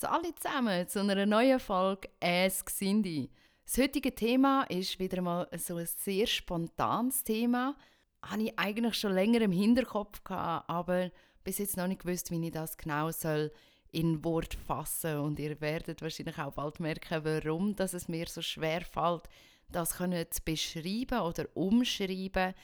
zu alle zusammen zu einer neuen Folge «Es Xindi». Das heutige Thema ist wieder mal so ein sehr spontanes Thema. Habe ich eigentlich schon länger im Hinterkopf gehabt, aber bis jetzt noch nicht gewusst, wie ich das genau soll in Wort fassen und ihr werdet wahrscheinlich auch bald merken, warum dass es mir so schwer fällt, das zu beschreiben oder umschreiben.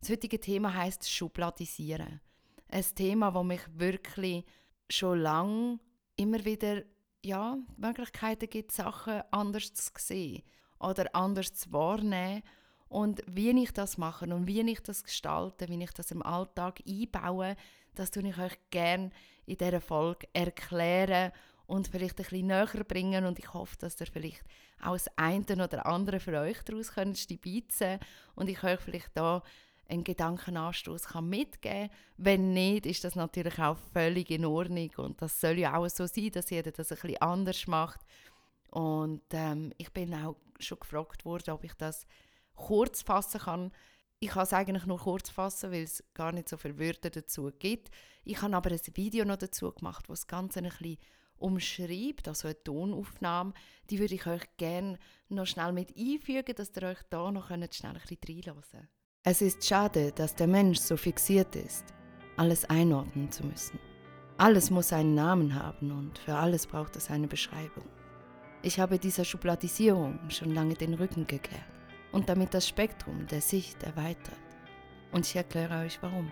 Das heutige Thema heißt Schubladisieren. Ein Thema, das mich wirklich schon lange immer wieder ja, Möglichkeiten gibt, Sachen anders zu sehen oder anders zu wahrnehmen. Und wie ich das mache und wie ich das gestalte, wie ich das im Alltag einbaue, das tue ich euch gerne in dieser Folge erklären und vielleicht ein bisschen näher bringen. Und ich hoffe, dass ihr vielleicht auch das eine oder andere für euch daraus könnt stibitzen und ich euch vielleicht da einen Gedankenanstoß mitgeben kann. Wenn nicht, ist das natürlich auch völlig in Ordnung und das soll ja auch so sein, dass jeder das ein bisschen anders macht. Und ähm, ich bin auch schon gefragt worden, ob ich das kurz fassen kann. Ich kann es eigentlich nur kurz fassen, weil es gar nicht so viele Wörter dazu gibt. Ich habe aber ein Video noch dazu gemacht, wo das Ganze ein bisschen umschreibt, also eine Tonaufnahme. Die würde ich euch gerne noch schnell mit einfügen, dass ihr euch da noch schnell ein bisschen reinhören könnt. Es ist schade, dass der Mensch so fixiert ist, alles einordnen zu müssen. Alles muss einen Namen haben und für alles braucht es eine Beschreibung. Ich habe dieser Schubladisierung schon lange den Rücken gekehrt und damit das Spektrum der Sicht erweitert. Und ich erkläre euch warum.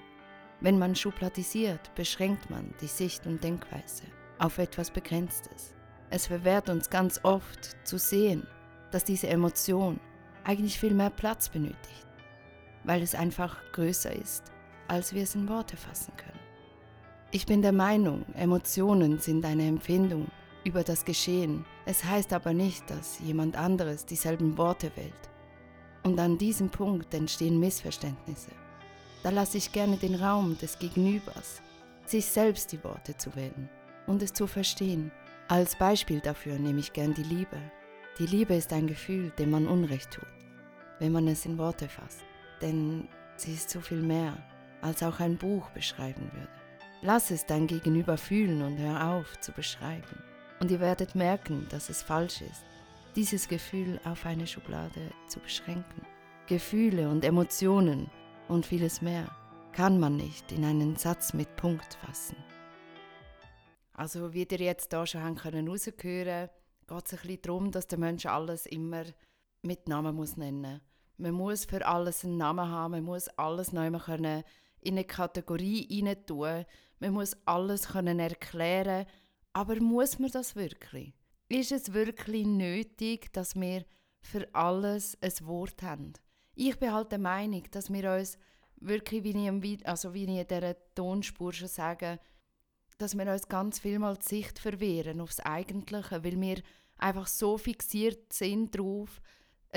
Wenn man schubladisiert, beschränkt man die Sicht und Denkweise auf etwas Begrenztes. Es verwehrt uns ganz oft zu sehen, dass diese Emotion eigentlich viel mehr Platz benötigt weil es einfach größer ist, als wir es in Worte fassen können. Ich bin der Meinung, Emotionen sind eine Empfindung über das Geschehen. Es heißt aber nicht, dass jemand anderes dieselben Worte wählt. Und an diesem Punkt entstehen Missverständnisse. Da lasse ich gerne den Raum des Gegenübers, sich selbst die Worte zu wählen und es zu verstehen. Als Beispiel dafür nehme ich gern die Liebe. Die Liebe ist ein Gefühl, dem man Unrecht tut, wenn man es in Worte fasst denn sie ist so viel mehr, als auch ein Buch beschreiben würde. Lass es dein Gegenüber fühlen und hör auf zu beschreiben. Und ihr werdet merken, dass es falsch ist, dieses Gefühl auf eine Schublade zu beschränken. Gefühle und Emotionen und vieles mehr kann man nicht in einen Satz mit Punkt fassen. Also wie ihr jetzt da schon haben können rausgehören, geht es ein bisschen darum, dass der Mensch alles immer mit Namen muss nennen muss man muss für alles einen Namen haben, man muss alles neu in eine Kategorie hinein tun, man muss alles können erklären, aber muss man das wirklich? Ist es wirklich nötig, dass wir für alles ein Wort haben? Ich bin halt der Meinung, dass wir uns wirklich, wie ich, also wie ich in dieser Tonspur schon sage, dass wir uns ganz viel mal die Sicht verwehren aufs Eigentliche, weil wir einfach so fixiert sind darauf,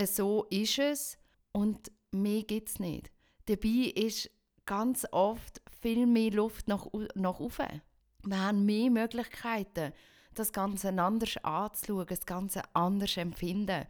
so ist es und mehr gibt es nicht. Dabei ist ganz oft viel mehr Luft nach, nach oben. Wir haben mehr Möglichkeiten, das Ganze anders anzuschauen, das Ganze anders empfinden.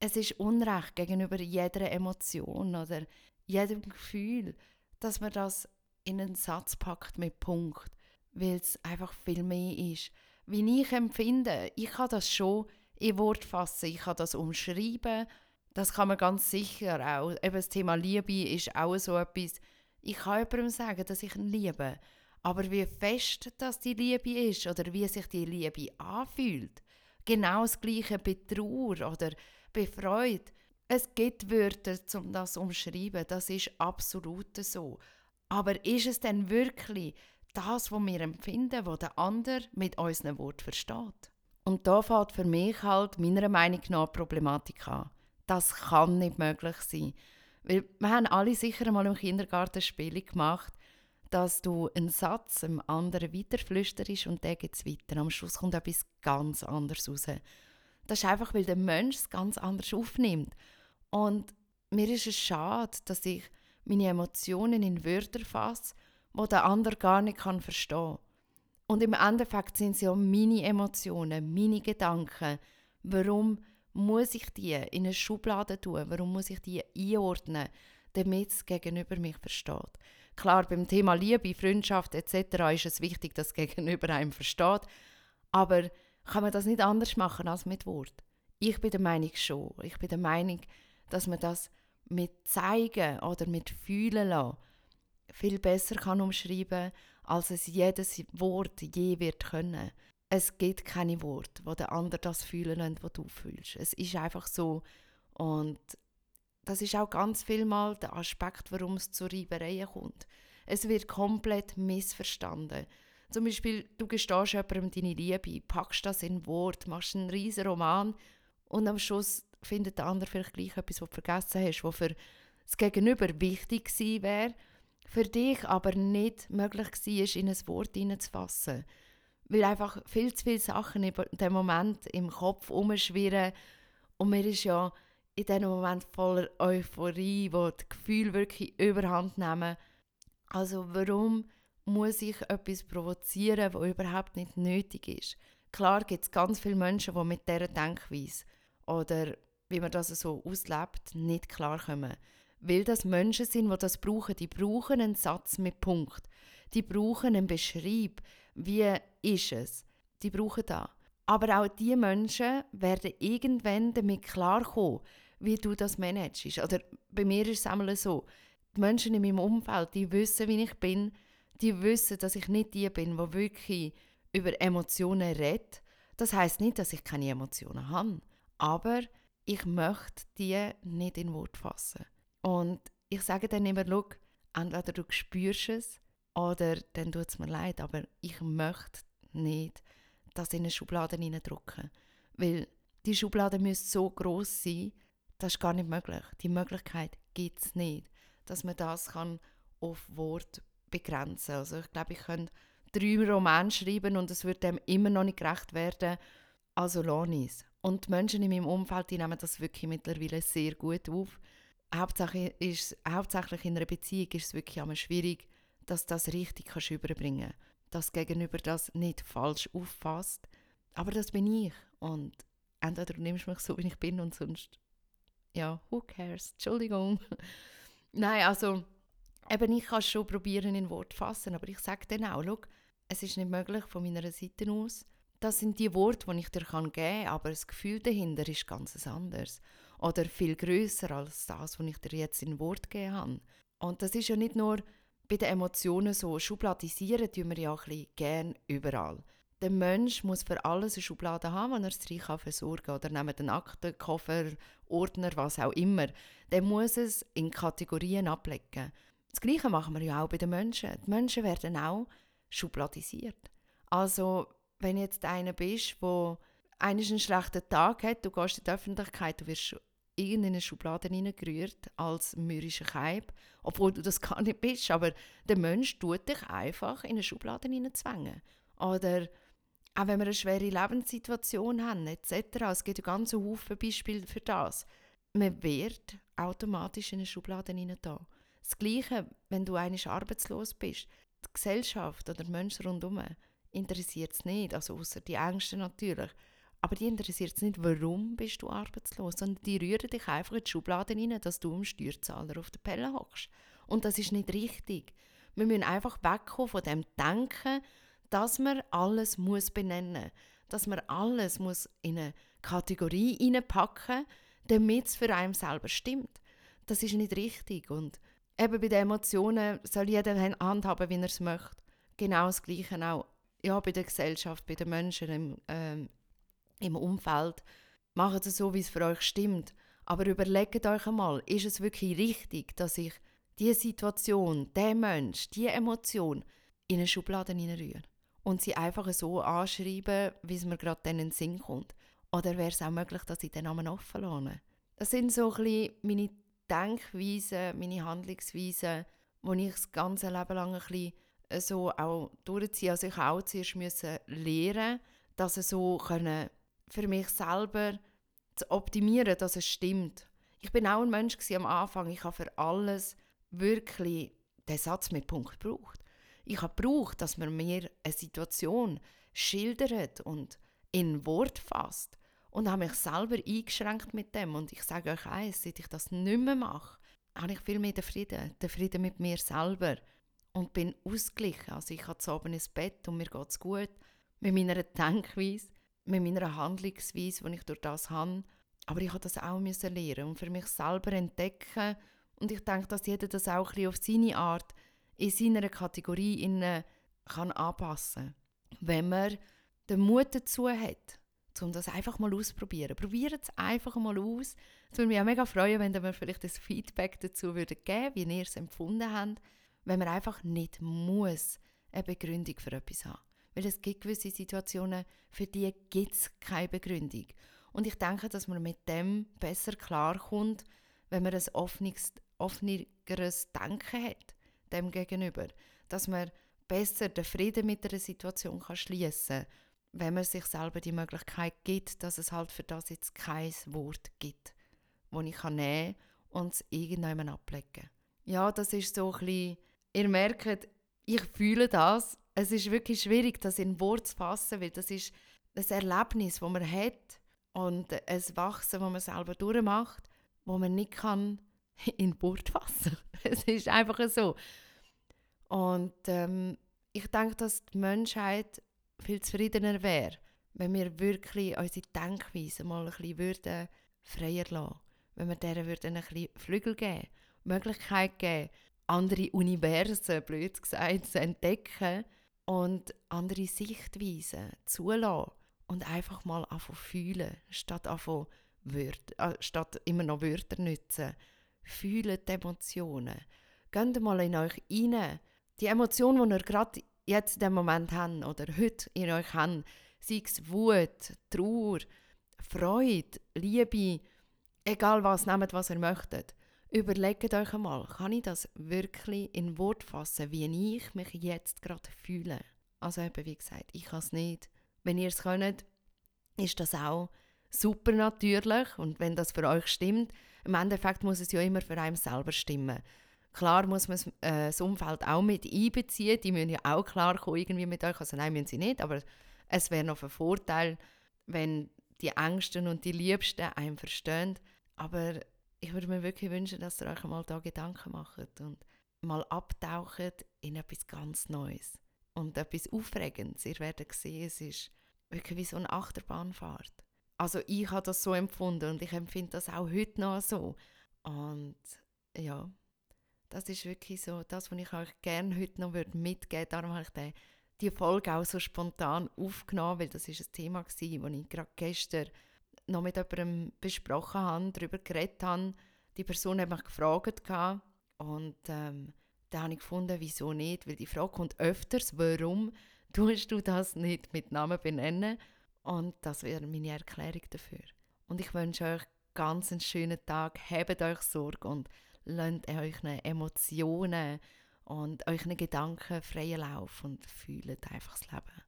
Es ist Unrecht gegenüber jeder Emotion oder jedem Gefühl, dass man das in einen Satz packt mit Punkt, weil es einfach viel mehr ist. Wie ich empfinde, ich kann das schon in Wort fassen, ich kann das umschreiben das kann man ganz sicher auch. Eben das Thema Liebe ist auch so etwas. Ich kann jemandem sagen, dass ich ihn liebe. Aber wie fest das die Liebe ist oder wie sich die Liebe anfühlt, genau das gleiche bei Trauer oder bei Freude. Es gibt Wörter, um das zu umschreiben. Das ist absolut so. Aber ist es denn wirklich das, was wir empfinden, was der andere mit unseren Worten versteht? Und da fällt für mich halt meiner Meinung nach Problematik an. Das kann nicht möglich sein. Weil wir haben alle sicher einmal im Kindergarten Spiele gemacht, dass du einen Satz einem anderen weiterflüsterst und der geht weiter. Am Schluss kommt etwas ganz anderes raus. Das ist einfach, weil der Mensch es ganz anders aufnimmt. Und mir ist es schade, dass ich meine Emotionen in Wörter fasse, die der andere gar nicht kann verstehen kann. Und im Endeffekt sind es ja meine Emotionen, meine Gedanken. Warum muss ich die in eine Schublade tun? Warum muss ich die einordnen, damit es gegenüber mich versteht? Klar, beim Thema Liebe, Freundschaft etc. ist es wichtig, dass das Gegenüber einem versteht. Aber kann man das nicht anders machen als mit Wort. Ich bin der Meinung schon. Ich bin der Meinung, dass man das mit Zeigen oder mit Fühlen lassen viel besser kann umschreiben als es jedes Wort je wird können. Es gibt keine Worte, wo der andere das fühlen lässt, was du fühlst. Es ist einfach so. Und das ist auch ganz viel mal der Aspekt, warum es zu Reibereien kommt. Es wird komplett missverstanden. Zum Beispiel, du gestehst jemandem deine Liebe, packst das in Wort, machst einen riesen Roman und am Schluss findet der andere vielleicht gleich etwas, was du vergessen hast, was für das Gegenüber wichtig gewesen wäre, für dich aber nicht möglich war, in ein Wort hineinzufassen. Weil einfach viel zu viele Sachen in dem Moment im Kopf umschwirren und mir ist ja in diesem Moment voller Euphorie, wo die Gefühle wirklich überhand nehmen. Also warum muss ich etwas provozieren, was überhaupt nicht nötig ist? Klar gibt es ganz viele Menschen, die mit dieser Denkweise oder wie man das so auslebt, nicht klarkommen. Weil das Menschen sind, die das brauchen. Die brauchen einen Satz mit Punkt. Die brauchen einen Beschreib. Wie ist es? Die brauchen das. Aber auch diese Menschen werden irgendwann damit klarkommen, wie du das managst. Oder bei mir ist es einmal so, die Menschen in meinem Umfeld, die wissen, wie ich bin, die wissen, dass ich nicht die bin, die wirklich über Emotionen redet. Das heißt nicht, dass ich keine Emotionen habe, aber ich möchte die nicht in Wort fassen. Und ich sage dann immer, schau, entweder du spürst es oder dann tut es mir leid, aber ich möchte nicht das in eine Schublade hineindrücken. Weil die Schublade müsste so groß sein, das ist gar nicht möglich. Die Möglichkeit gibt es nicht, dass man das kann auf Wort begrenzen kann. Also ich glaube, ich könnte drei Romane schreiben und es würde dem immer noch nicht gerecht werden. Also lohne Und die Menschen in meinem Umfeld die nehmen das wirklich mittlerweile sehr gut auf. Hauptsächlich, ist, hauptsächlich in einer Beziehung ist es wirklich einmal schwierig, dass das richtig kannst überbringen Dass Gegenüber das nicht falsch auffasst. Aber das bin ich. Und entweder du nimmst mich so, wie ich bin und sonst ja, who cares? Entschuldigung. Nein, also, eben ich kann es schon probieren in Wort fassen, aber ich sage dann auch, schau, es ist nicht möglich von meiner Seite aus. Das sind die Worte, die ich dir geben kann, aber das Gefühl dahinter ist ganz anders. Oder viel größer als das, was ich dir jetzt in Wort gegeben habe. Und das ist ja nicht nur bei den Emotionen so. Schubladisieren tun wir ja ein bisschen gern überall. Der Mensch muss für alles eine Schublade haben, wenn er es reich versorgen kann. Oder neben den Akten, Koffer, Ordner, was auch immer. Der muss es in Kategorien ablegen. Das Gleiche machen wir ja auch bei den Menschen. Die Menschen werden auch schubladisiert. Also, wenn jetzt einer bist, der einen schlechten Tag hat, du gehst in die Öffentlichkeit, du wirst irgendeine Schublade hineingerührt als mürrischer Keib, obwohl du das gar nicht bist. Aber der Mensch tut dich einfach in eine Schublade hineinzwängen. Oder auch wenn wir eine schwere Lebenssituation haben, etc. Es gibt ja ganz Haufen Beispiele für das. Man wird automatisch in eine Schublade hinein Das Gleiche, wenn du eigentlich arbeitslos bist. Die Gesellschaft oder die Menschen rundherum interessiert es nicht, also außer die Ängste natürlich. Aber die interessiert es nicht, warum bist du arbeitslos, sondern die rühren dich einfach in die Schublade hinein, dass du im Steuerzahler auf der Pelle hockst. Und das ist nicht richtig. Wir müssen einfach wegkommen von dem Denken, dass man alles muss benennen dass man alles muss in eine Kategorie hineinpacken damit es für einen selber stimmt. Das ist nicht richtig. Und eben bei den Emotionen soll jeder handhaben, wie er es möchte. Genau das Gleiche auch ja, bei der Gesellschaft, bei den Menschen im, ähm, im Umfeld. Macht es so, wie es für euch stimmt. Aber überlegt euch einmal, ist es wirklich richtig, dass ich diese Situation, der Mensch, diese Emotion in eine Schublade hineinrühre? und sie einfach so anschreiben, wie es mir gerade in den Sinn kommt. Oder wäre es auch möglich, dass ich den Namen offen lasse? Das sind so ein bisschen meine Denkweisen, meine Handlungsweisen, die ich das ganze Leben lang ein bisschen äh, so auch durchziehe. Also ich auch zuerst lernen, dass es so können für mich selber zu optimieren, dass es stimmt. Ich bin auch ein Mensch am Anfang. Ich habe für alles wirklich den Satz mit Punkt gebraucht. Ich habe gebraucht, dass man mir eine Situation schildert und in Wort fasst. Und habe mich selber eingeschränkt mit dem. Und ich sage euch eins, seit ich das nicht mehr mache, habe ich viel mehr den Frieden. Den Frieden mit mir selber. Und bin ausgeglichen. Also ich habe zu oben ins Bett und mir geht es gut. Mit meiner Denkweise. Mit meiner Handlungsweise, die ich durch das habe. Aber ich habe das auch lernen und für mich selber entdecken. Und ich denke, dass jeder das auch ein auf seine Art in seiner Kategorie in, kann anpassen kann. Wenn man den Mut dazu hat, um das einfach mal auszuprobieren. Probiert es einfach mal aus. Es würde mich auch mega freuen, wenn ihr mir vielleicht das Feedback dazu würdet geben wie ihr es empfunden habt. Wenn man einfach nicht muss eine Begründung für etwas haben. Weil es gibt gewisse Situationen, für die gibt es keine Begründung. Und ich denke, dass man mit dem besser klarkommt, wenn man ein offenes, offeneres Denken hat, dem gegenüber. Dass man besser den Frieden mit der Situation kann schließen kann wenn man sich selber die Möglichkeit gibt, dass es halt für das jetzt kein Wort gibt, wo ich kann nehmen und es irgendjemand ablegen. Ja, das ist so ein bisschen, ihr merkt, ich fühle das. Es ist wirklich schwierig, das in Wort zu fassen, weil das ist ein Erlebnis, das man hat und ein Wachsen, das man selber durchmacht, wo man nicht kann in Wort fassen. Es ist einfach so. Und ähm, ich denke, dass die Menschheit viel zufriedener wäre, wenn wir wirklich unsere Denkweise mal ein bisschen würden freier lassen Wenn wir denen würden ein bisschen Flügel geben, Möglichkeit geben, andere Universen, blöd gesagt, zu entdecken und andere Sichtweisen zulassen und einfach mal anfangen fühlen, statt, Wörter, äh, statt immer noch Wörter nutzen. Fühlen die Emotionen. Geht mal in euch rein. Die Emotion, die ihr gerade jetzt in dem Moment haben oder heute in euch haben, sei es Wut, Trauer, Freude, Liebe, egal was, nehmt was ihr möchtet. Überlegt euch einmal, kann ich das wirklich in Wort fassen, wie ich mich jetzt gerade fühle? Also eben, wie gesagt, ich kann es nicht. Wenn ihr es könnt, ist das auch super natürlich und wenn das für euch stimmt, im Endeffekt muss es ja immer für einen selber stimmen. Klar muss man äh, das Umfeld auch mit einbeziehen. Die müssen ja auch klar kommen, irgendwie mit euch. Also nein, müssen sie nicht. Aber es wäre noch ein Vorteil, wenn die Ängsten und die Liebsten einem verstehen. Aber ich würde mir wirklich wünschen, dass ihr euch mal da Gedanken macht und mal abtaucht in etwas ganz Neues und etwas Aufregendes. Ihr werdet sehen, es ist wirklich wie so eine Achterbahnfahrt. Also ich habe das so empfunden und ich empfinde das auch heute noch so. Und ja, das ist wirklich so das, was ich euch gerne heute noch mitgeben würde. Darum habe ich den, die Folge auch so spontan aufgenommen, weil das ist ein Thema das ich gerade gestern noch mit jemandem besprochen habe, darüber geredet habe. Die Person hat mich gefragt und ähm, da habe ich gefunden, wieso nicht, weil die Frage kommt öfters, warum tust du das nicht mit Namen benennen? Und das wäre meine Erklärung dafür. Und ich wünsche euch ganz einen schönen Tag, habt euch Sorge und lasst euren Emotionen und euren Gedanken freien Lauf und fühlt einfach das Leben.